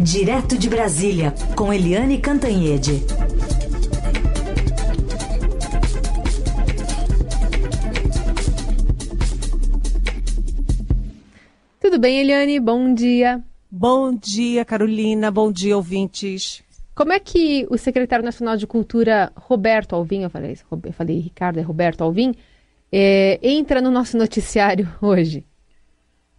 Direto de Brasília, com Eliane Cantanhede. Tudo bem, Eliane? Bom dia. Bom dia, Carolina. Bom dia, ouvintes. Como é que o secretário nacional de Cultura, Roberto Alvim, eu falei, eu falei Ricardo, é Roberto Alvim, é, entra no nosso noticiário hoje?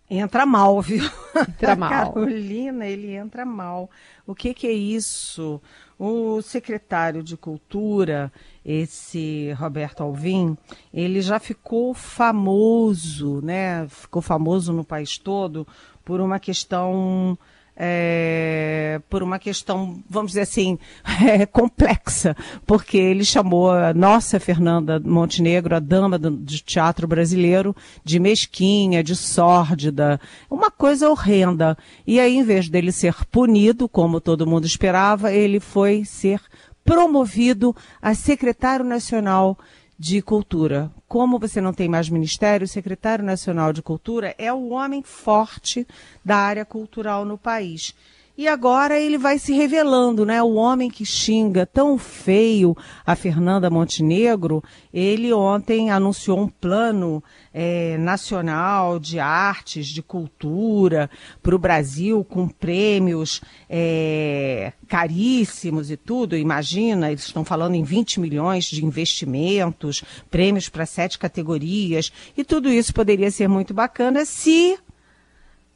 Entra mal, viu? Entra mal. Carolina, ele entra mal. O que, que é isso? O secretário de Cultura, esse Roberto Alvim, ele já ficou famoso, né? Ficou famoso no país todo por uma questão é, por uma questão, vamos dizer assim, é, complexa, porque ele chamou a nossa Fernanda Montenegro, a dama do, teatro brasileiro, de mesquinha, de sórdida, uma coisa horrenda. E aí, em vez dele ser punido, como todo mundo esperava, ele foi ser promovido a secretário nacional de Cultura. Como você não tem mais ministério, o secretário nacional de Cultura é o homem forte da área cultural no país. E agora ele vai se revelando, né? O homem que xinga tão feio a Fernanda Montenegro, ele ontem anunciou um plano é, nacional de artes, de cultura para o Brasil, com prêmios é, caríssimos e tudo. Imagina, eles estão falando em 20 milhões de investimentos, prêmios para sete categorias, e tudo isso poderia ser muito bacana se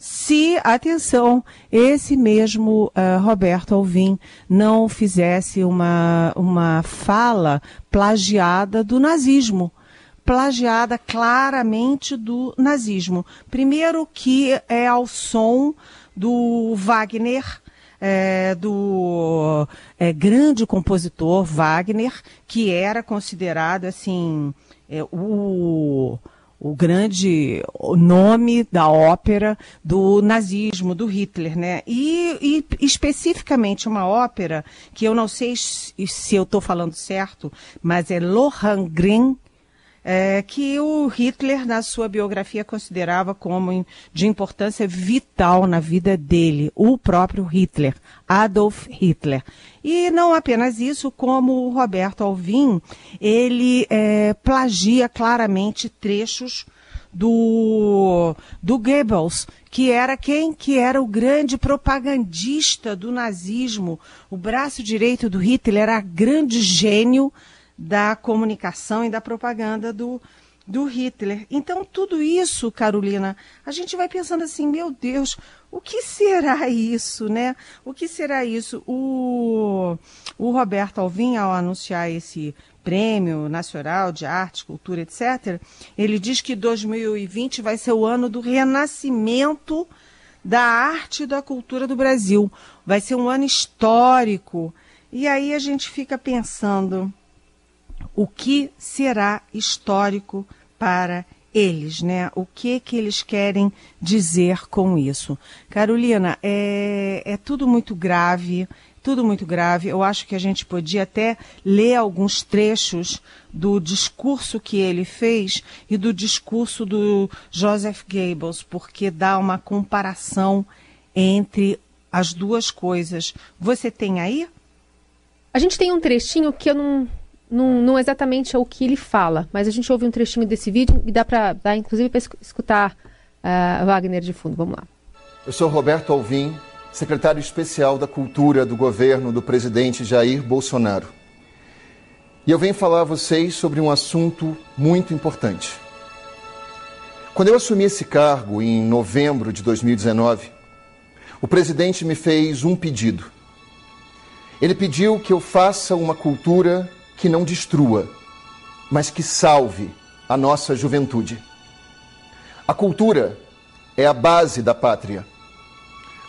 se, atenção, esse mesmo uh, Roberto Alvim não fizesse uma, uma fala plagiada do nazismo. Plagiada claramente do nazismo. Primeiro que é ao som do Wagner, é, do é, grande compositor Wagner, que era considerado assim é, o o grande nome da ópera do nazismo, do Hitler, né? E, e especificamente uma ópera que eu não sei se eu estou falando certo, mas é Lohengrin, é, que o Hitler, na sua biografia, considerava como de importância vital na vida dele, o próprio Hitler, Adolf Hitler. E não apenas isso, como o Roberto Alvim, ele é, plagia claramente trechos do, do Goebbels, que era quem? Que era o grande propagandista do nazismo, o braço direito do Hitler, era grande gênio da comunicação e da propaganda do, do Hitler. Então, tudo isso, Carolina, a gente vai pensando assim, meu Deus, o que será isso, né? O que será isso? O, o Roberto Alvim, ao anunciar esse prêmio nacional de arte, cultura, etc., ele diz que 2020 vai ser o ano do renascimento da arte e da cultura do Brasil. Vai ser um ano histórico. E aí a gente fica pensando, o que será histórico para eles, né? O que que eles querem dizer com isso? Carolina, é, é tudo muito grave, tudo muito grave. Eu acho que a gente podia até ler alguns trechos do discurso que ele fez e do discurso do Joseph Goebbels, porque dá uma comparação entre as duas coisas. Você tem aí? A gente tem um trechinho que eu não não, não exatamente é o que ele fala, mas a gente ouve um trechinho desse vídeo e dá para dar, inclusive, para escutar uh, Wagner de fundo. Vamos lá. Eu sou Roberto Alvim, secretário especial da Cultura do governo do presidente Jair Bolsonaro. E eu venho falar a vocês sobre um assunto muito importante. Quando eu assumi esse cargo em novembro de 2019, o presidente me fez um pedido. Ele pediu que eu faça uma cultura que não destrua, mas que salve a nossa juventude. A cultura é a base da pátria.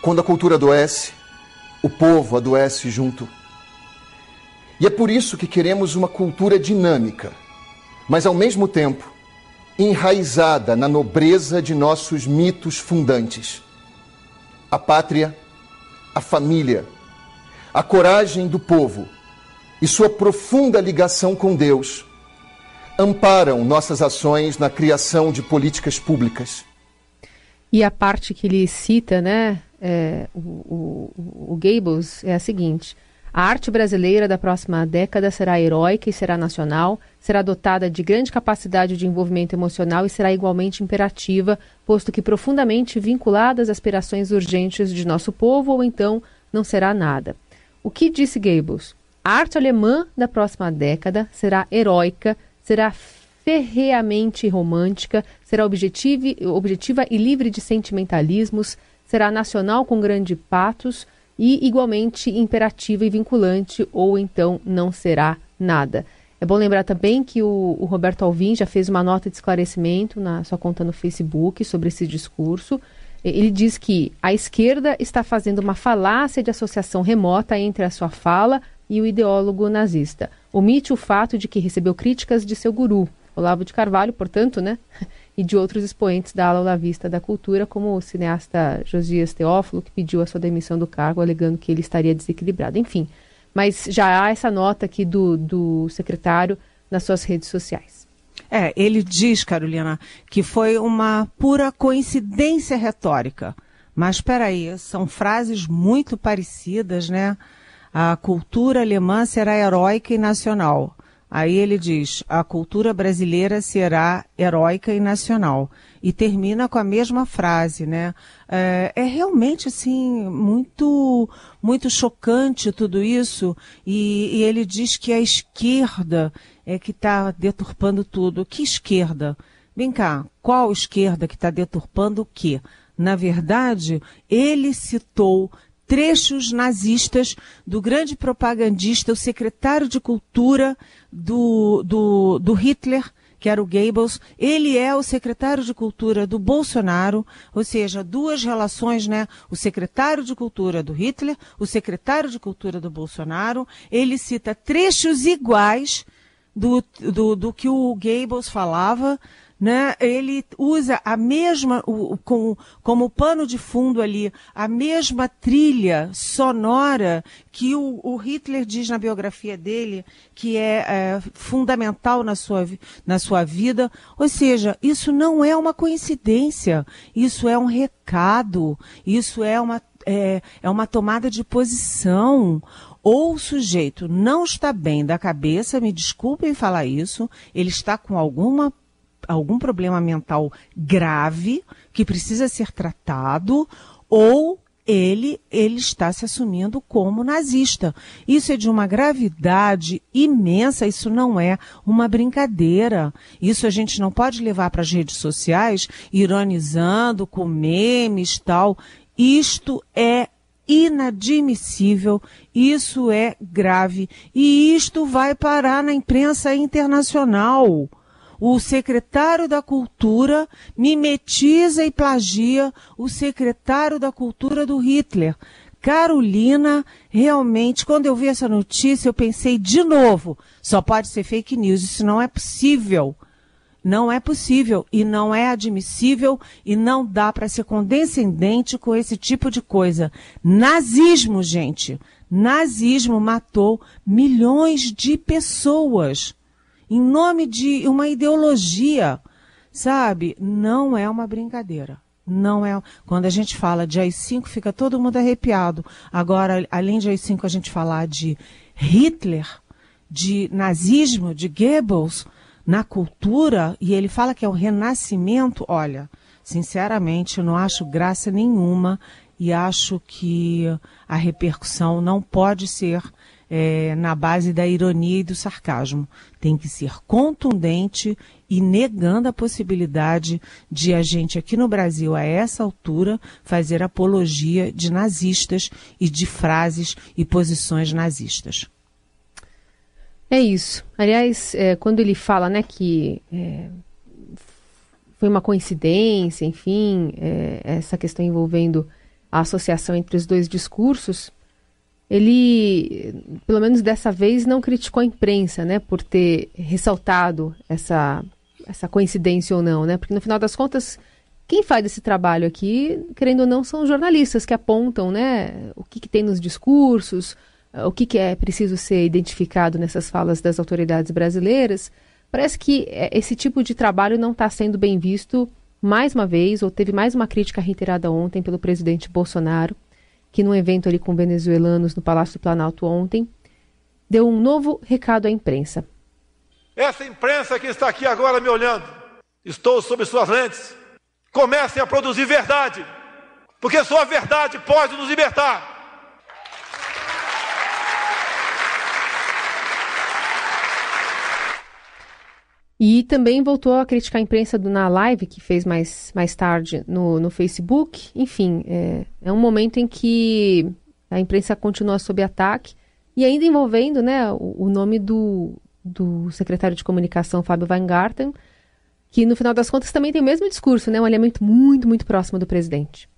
Quando a cultura adoece, o povo adoece junto. E é por isso que queremos uma cultura dinâmica, mas ao mesmo tempo enraizada na nobreza de nossos mitos fundantes. A pátria, a família, a coragem do povo e sua profunda ligação com Deus amparam nossas ações na criação de políticas públicas. E a parte que ele cita, né, é, o, o, o Gables é a seguinte: a arte brasileira da próxima década será heróica e será nacional, será dotada de grande capacidade de envolvimento emocional e será igualmente imperativa, posto que profundamente vinculada às aspirações urgentes de nosso povo, ou então não será nada. O que disse Gables? A arte alemã da próxima década será heróica, será ferreamente romântica, será objetiva, e livre de sentimentalismos, será nacional com grande patos e igualmente imperativa e vinculante, ou então não será nada. É bom lembrar também que o, o, Roberto Alvim já fez uma nota de esclarecimento na sua conta no Facebook sobre esse discurso. Ele diz que a esquerda está fazendo uma falácia de associação remota entre a sua fala e o ideólogo nazista. Omite o fato de que recebeu críticas de seu guru, Olavo de Carvalho, portanto, né? e de outros expoentes da ala olavista da cultura, como o cineasta Josias Teófilo, que pediu a sua demissão do cargo, alegando que ele estaria desequilibrado. Enfim, mas já há essa nota aqui do, do secretário nas suas redes sociais. É, ele diz, Carolina, que foi uma pura coincidência retórica. Mas espera aí, são frases muito parecidas, né? A cultura alemã será heróica e nacional. Aí ele diz: a cultura brasileira será heróica e nacional. E termina com a mesma frase, né? É, é realmente assim muito muito chocante tudo isso. E, e ele diz que a esquerda é que está deturpando tudo. Que esquerda? Vem cá, qual esquerda que está deturpando o quê? Na verdade, ele citou trechos nazistas do grande propagandista, o secretário de cultura do, do, do Hitler, que era o Goebbels, ele é o secretário de cultura do Bolsonaro, ou seja, duas relações, né? O secretário de cultura do Hitler, o secretário de cultura do Bolsonaro, ele cita trechos iguais do, do, do que o Goebbels falava né? Ele usa a mesma, o, com, como pano de fundo ali, a mesma trilha sonora que o, o Hitler diz na biografia dele, que é, é, fundamental na sua, na sua vida. Ou seja, isso não é uma coincidência, isso é um recado, isso é uma, é, é uma tomada de posição ou o sujeito não está bem da cabeça, me desculpem falar isso, ele está com alguma algum problema mental grave que precisa ser tratado ou ele, ele está se assumindo como nazista. Isso é de uma gravidade imensa, isso não é uma brincadeira. Isso a gente não pode levar para as redes sociais, ironizando com memes tal. Isto é inadmissível, isso é grave e isto vai parar na imprensa internacional o secretário da Cultura mimetiza e plagia o secretário da Cultura do Hitler. Carolina, realmente, quando eu vi essa notícia, eu pensei de novo, só pode ser fake news, isso não é possível. Não é possível e não é admissível e não dá para ser condescendente com esse tipo de coisa. Nazismo, gente. Nazismo matou milhões de pessoas em nome de uma ideologia, sabe? Não é uma brincadeira. Não é. Quando a gente fala de AI-5, fica todo mundo arrepiado. Agora, além de AI-5, a gente falar de Hitler, de nazismo, de Goebbels, na cultura, e ele fala que é o renascimento, olha, sinceramente, eu não acho graça nenhuma e acho que a repercussão não pode ser é, na base da ironia e do sarcasmo. Tem que ser contundente e negando a possibilidade de a gente aqui no Brasil, a essa altura, fazer apologia de nazistas e de frases e posições nazistas. É isso. Aliás, é, quando ele fala né, que é, foi uma coincidência, enfim, é, essa questão envolvendo a associação entre os dois discursos, ele, pelo menos dessa vez, não criticou a imprensa, né, por ter ressaltado essa, essa coincidência ou não, né, porque no final das contas, quem faz esse trabalho aqui, querendo ou não, são jornalistas que apontam, né, o que, que tem nos discursos, o que, que é preciso ser identificado nessas falas das autoridades brasileiras. Parece que é, esse tipo de trabalho não está sendo bem visto mais uma vez, ou teve mais uma crítica reiterada ontem pelo presidente Bolsonaro, que num evento ali com venezuelanos no Palácio do Planalto ontem, deu um novo recado à imprensa. Essa imprensa que está aqui agora me olhando, estou sob suas lentes. Comecem a produzir verdade, porque só a verdade pode nos libertar. E também voltou a criticar a imprensa do, na live que fez mais, mais tarde no, no Facebook. Enfim, é, é um momento em que a imprensa continua sob ataque e ainda envolvendo né, o, o nome do, do secretário de comunicação, Fábio Weingarten, que no final das contas também tem o mesmo discurso, né, um alinhamento muito, muito próximo do presidente.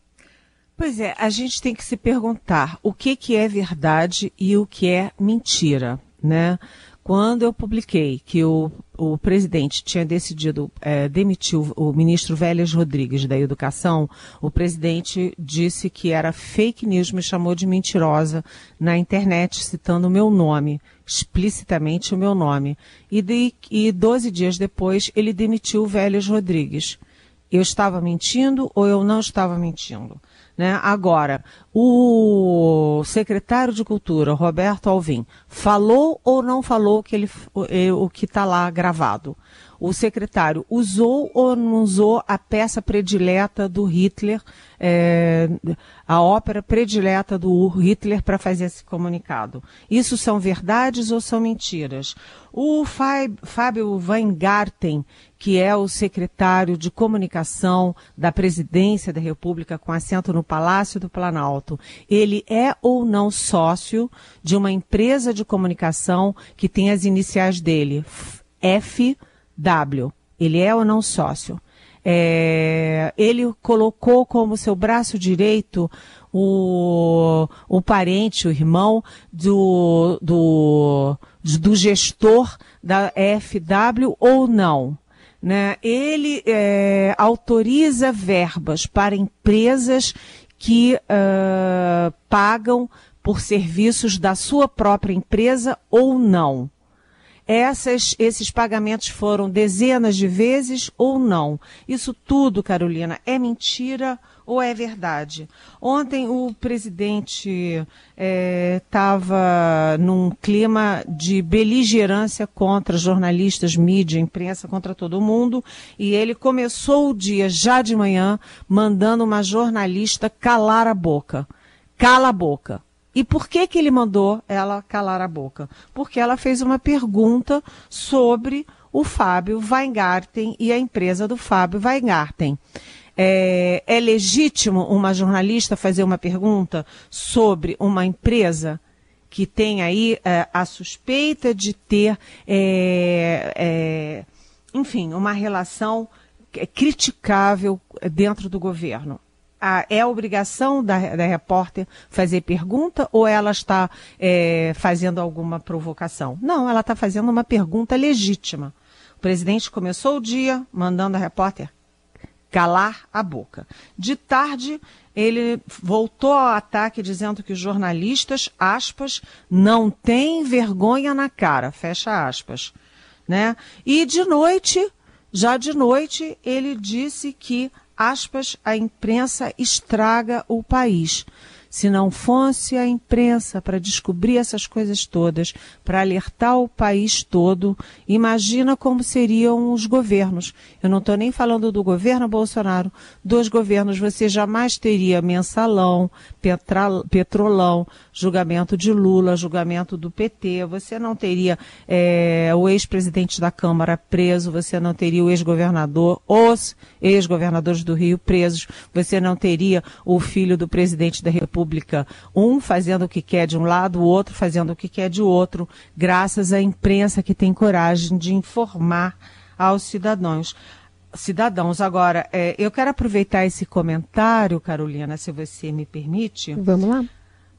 Pois é, a gente tem que se perguntar o que, que é verdade e o que é mentira, né? Quando eu publiquei que o, o presidente tinha decidido é, demitir o, o ministro Vélez Rodrigues da Educação, o presidente disse que era fake news, me chamou de mentirosa na internet, citando o meu nome, explicitamente o meu nome. E, de, e 12 dias depois ele demitiu o Rodrigues. Eu estava mentindo ou eu não estava mentindo? Né? Agora, o secretário de Cultura, Roberto Alvim, falou ou não falou que ele, o, o que está lá gravado? O secretário usou ou não usou a peça predileta do Hitler, é, a ópera predileta do Hitler para fazer esse comunicado? Isso são verdades ou são mentiras? O Fábio Weingarten, que é o secretário de comunicação da presidência da República com assento no Palácio do Planalto, ele é ou não sócio de uma empresa de comunicação que tem as iniciais dele, FW. Ele é ou não sócio? É, ele colocou como seu braço direito o, o parente, o irmão do, do, do gestor da FW ou não? Né? Ele é, autoriza verbas para empresas que uh, pagam por serviços da sua própria empresa ou não. Essas, esses pagamentos foram dezenas de vezes ou não. Isso tudo, Carolina, é mentira ou é verdade? Ontem o presidente estava é, num clima de beligerância contra jornalistas, mídia, imprensa, contra todo mundo, e ele começou o dia já de manhã mandando uma jornalista calar a boca. Cala a boca. E por que, que ele mandou ela calar a boca? Porque ela fez uma pergunta sobre o Fábio Weingarten e a empresa do Fábio Weingarten. É, é legítimo uma jornalista fazer uma pergunta sobre uma empresa que tem aí é, a suspeita de ter, é, é enfim, uma relação criticável dentro do governo? A, é a obrigação da, da, repórter fazer pergunta ou ela está é, fazendo alguma provocação? Não, ela está fazendo uma pergunta legítima. O presidente começou o dia mandando a repórter calar a boca. De tarde, ele voltou ao ataque dizendo que os jornalistas, aspas, não têm vergonha na cara, fecha aspas. Né? E de noite, já de noite, ele disse que, aspas, a imprensa estraga o país. Se não fosse a imprensa para descobrir essas coisas todas, para alertar o país todo, imagina como seriam os governos. Eu não estou nem falando do governo Bolsonaro, dos governos. Você jamais teria mensalão, petrolão, julgamento de Lula, julgamento do PT. Você não teria é, o ex-presidente da Câmara preso, você não teria o ex-governador, os ex-governadores do Rio presos, você não teria o filho do presidente da República Um fazendo o que quer de um lado, o outro fazendo o que quer de outro, graças à imprensa que tem coragem de informar aos cidadãos. Cidadãos, agora, é, eu quero aproveitar esse comentário, Carolina, se você me permite. Vamos lá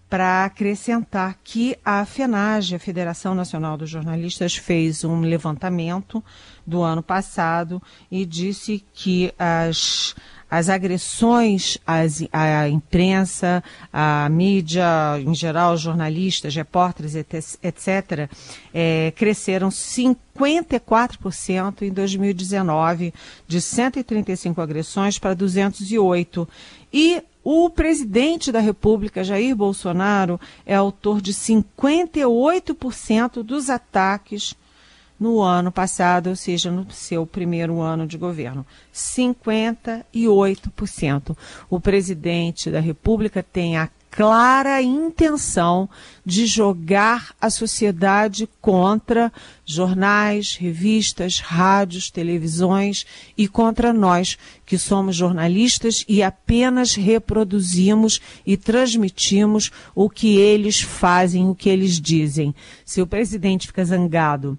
para acrescentar que a FENAGE, a Federação Nacional dos Jornalistas, fez um levantamento do ano passado e disse que as, as agressões às, à imprensa, à mídia em geral, jornalistas, repórteres, etc., é, cresceram 54% em 2019, de 135 agressões para 208. E o presidente da República, Jair Bolsonaro, é autor de 58% dos ataques no ano passado, ou seja, no seu primeiro ano de governo. 58%. O presidente da República tem a clara intenção de jogar a sociedade contra jornais, revistas, rádios, televisões e contra nós, que somos jornalistas e apenas reproduzimos e transmitimos o que eles fazem, o que eles dizem. Se o presidente fica zangado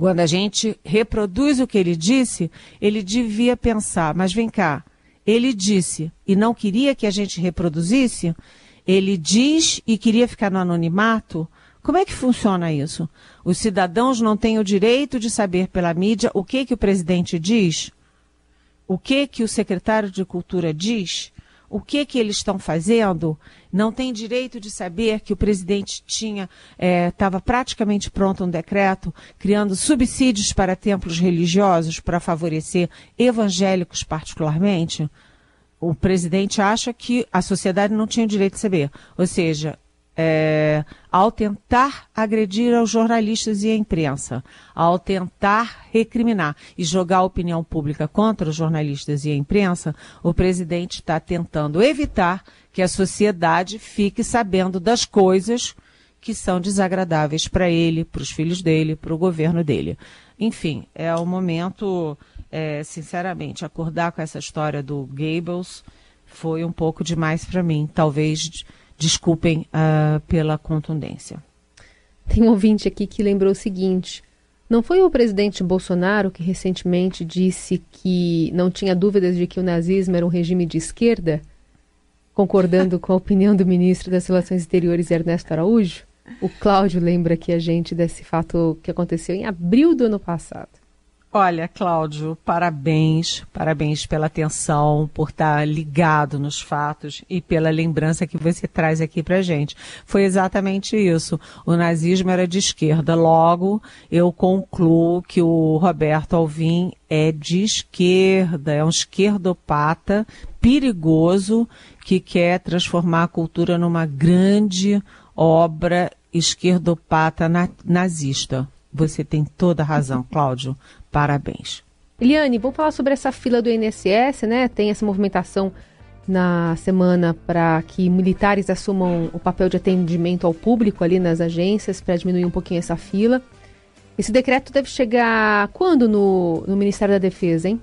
quando a gente reproduz o que ele disse, ele devia pensar, mas vem cá, ele disse e não queria que a gente reproduzisse? Ele diz e queria ficar no anonimato? Como é que funciona isso? Os cidadãos não têm o direito de saber pela mídia o que que o presidente diz? O que que o secretário de Cultura diz? O que que eles estão fazendo, não tem direito de saber que o presidente tinha estava é, praticamente pronto um decreto criando subsídios para templos religiosos para favorecer evangélicos particularmente. O presidente acha que a sociedade não tinha o direito de saber. Ou seja, é, ao tentar agredir aos jornalistas e à imprensa, ao tentar recriminar e jogar a opinião pública contra os jornalistas e a imprensa, o presidente está tentando evitar que a sociedade fique sabendo das coisas que são desagradáveis para ele, para os filhos dele, para o governo dele. Enfim, é o momento, é, sinceramente, acordar com essa história do Goebbels foi um pouco demais para mim. Talvez Desculpem uh, pela contundência. Tem um ouvinte aqui que lembrou o seguinte: não foi o presidente Bolsonaro que recentemente disse que não tinha dúvidas de que o nazismo era um regime de esquerda? Concordando com a opinião do ministro das Relações Exteriores, Ernesto Araújo? O Cláudio lembra aqui a gente desse fato que aconteceu em abril do ano passado. Olha, Cláudio, parabéns, parabéns pela atenção, por estar ligado nos fatos e pela lembrança que você traz aqui pra gente. Foi exatamente isso. O nazismo era de esquerda. Logo, eu concluo que o Roberto Alvim é de esquerda, é um esquerdopata perigoso que quer transformar a cultura numa grande obra esquerdopata nazista. Você tem toda a razão, Cláudio. Parabéns. Eliane, vamos falar sobre essa fila do INSS, né? Tem essa movimentação na semana para que militares assumam o papel de atendimento ao público ali nas agências para diminuir um pouquinho essa fila. Esse decreto deve chegar quando no, no Ministério da Defesa, hein?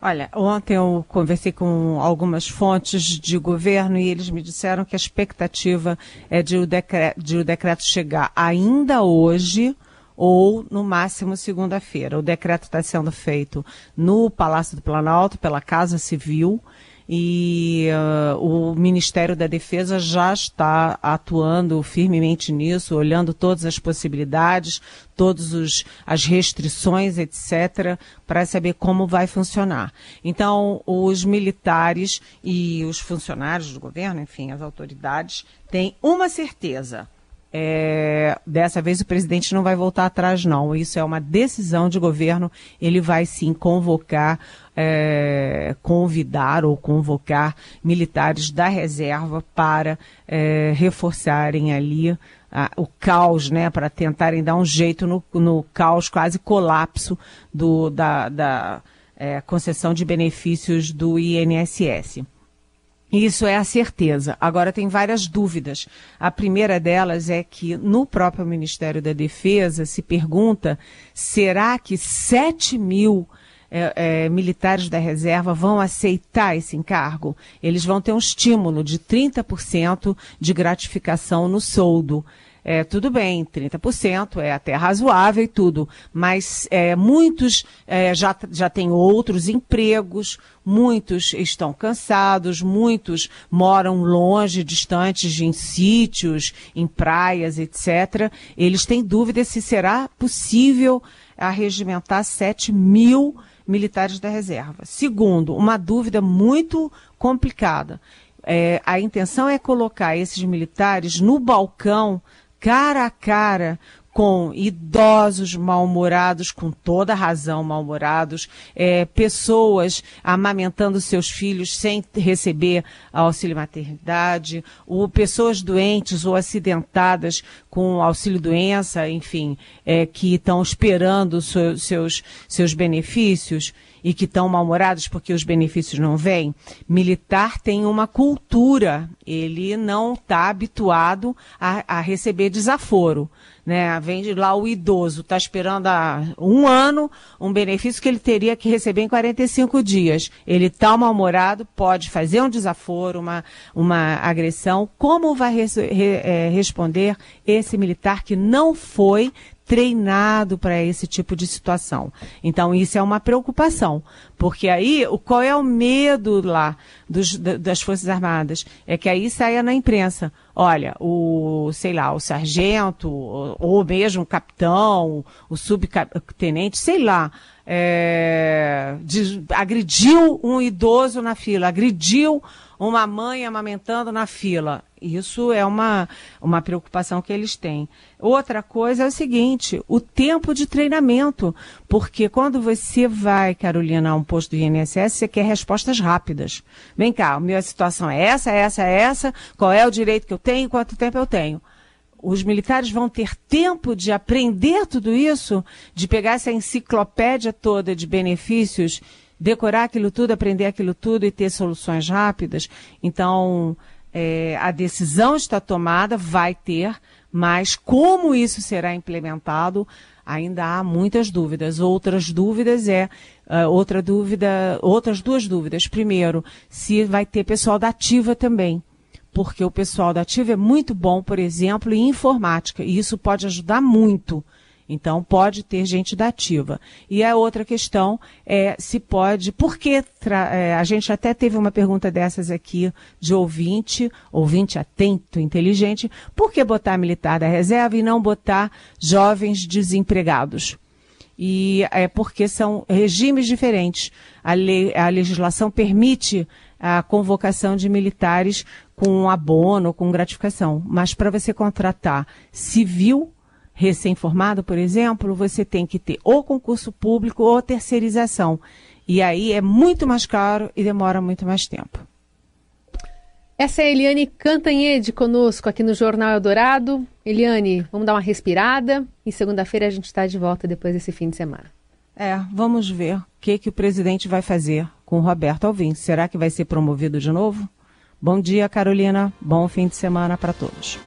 Olha, ontem eu conversei com algumas fontes de governo e eles me disseram que a expectativa é de o decreto, de o decreto chegar ainda hoje ou no máximo segunda-feira. O decreto está sendo feito no Palácio do Planalto, pela Casa Civil, e uh, o Ministério da Defesa já está atuando firmemente nisso, olhando todas as possibilidades, todas as restrições, etc., para saber como vai funcionar. Então, os militares e os funcionários do governo, enfim, as autoridades, têm uma certeza é, dessa vez o presidente não vai voltar atrás, não. Isso é uma decisão de governo. Ele vai sim convocar, é, convidar ou convocar militares da reserva para é, reforçarem ali a, o caos, né, para tentarem dar um jeito no, no caos, quase colapso do, da, da é, concessão de benefícios do INSS. Isso é a certeza. Agora tem várias dúvidas. A primeira delas é que no próprio Ministério da Defesa se pergunta: será que 7 mil é, é, militares da reserva vão aceitar esse encargo? Eles vão ter um estímulo de 30% de gratificação no soldo. É, tudo bem, 30% é até razoável e tudo, mas é, muitos é, já, já têm outros empregos, muitos estão cansados, muitos moram longe, distantes em sítios, em praias, etc. Eles têm dúvida se será possível arregimentar 7 mil militares da reserva. Segundo, uma dúvida muito complicada. É, a intenção é colocar esses militares no balcão, cara a cara, com idosos mal-humorados, com toda razão mal-humorados, é, pessoas amamentando seus filhos sem receber auxílio maternidade, ou pessoas doentes ou acidentadas com auxílio-doença, enfim, é, que estão esperando seus, seus benefícios e que estão mal-humorados porque os benefícios não vêm. Militar tem uma cultura, ele não está habituado a, a receber desaforo né? Vem de lá o idoso, está esperando há um ano um benefício que ele teria que receber em 45 dias. Ele está mal-humorado, pode fazer um desaforo, uma, uma agressão. Como vai res, re, é, responder esse militar que não foi treinado para esse tipo de situação. Então, isso é uma preocupação, porque aí, qual é o medo lá dos, das Forças Armadas? É que aí saia na imprensa, olha, o, sei lá, o sargento, ou, mesmo o capitão, o subtenente, sei lá, é, de, agrediu um idoso na fila, agrediu uma mãe amamentando na fila. Isso é uma, uma preocupação que eles têm. Outra coisa é o seguinte: o tempo de treinamento. Porque quando você vai, Carolina, a um posto do INSS, você quer respostas rápidas. Vem cá, a minha situação é essa, essa, essa, qual é o direito que eu tenho, quanto tempo eu tenho. Os militares vão ter tempo de aprender tudo isso, de pegar essa enciclopédia toda de benefícios decorar aquilo tudo, aprender aquilo tudo e ter soluções rápidas. Então, é, a decisão está tomada, vai ter, mas como isso será implementado, ainda há muitas dúvidas. Outras dúvidas é uh, outra dúvida, outras duas dúvidas. Primeiro, se vai ter pessoal da ativa também. Porque o pessoal da ativa é muito bom, por exemplo, em informática, e isso pode ajudar muito então, pode ter gente da ativa. E a outra questão é se pode, porque é, a gente até teve uma pergunta dessas aqui de ouvinte, ouvinte atento, inteligente, por que botar militar da reserva e não botar jovens desempregados? E é porque são regimes diferentes. A, lei, a legislação permite a convocação de militares com abono, com gratificação. Mas para você contratar civil, recém-formado, por exemplo, você tem que ter ou concurso público ou terceirização. E aí é muito mais caro e demora muito mais tempo. Essa é a Eliane Cantanhede conosco aqui no Jornal Eldorado. Eliane, vamos dar uma respirada e segunda-feira a gente está de volta depois desse fim de semana. É, vamos ver o que, que o presidente vai fazer com o Roberto Alvim. Será que vai ser promovido de novo? Bom dia, Carolina. Bom fim de semana para todos.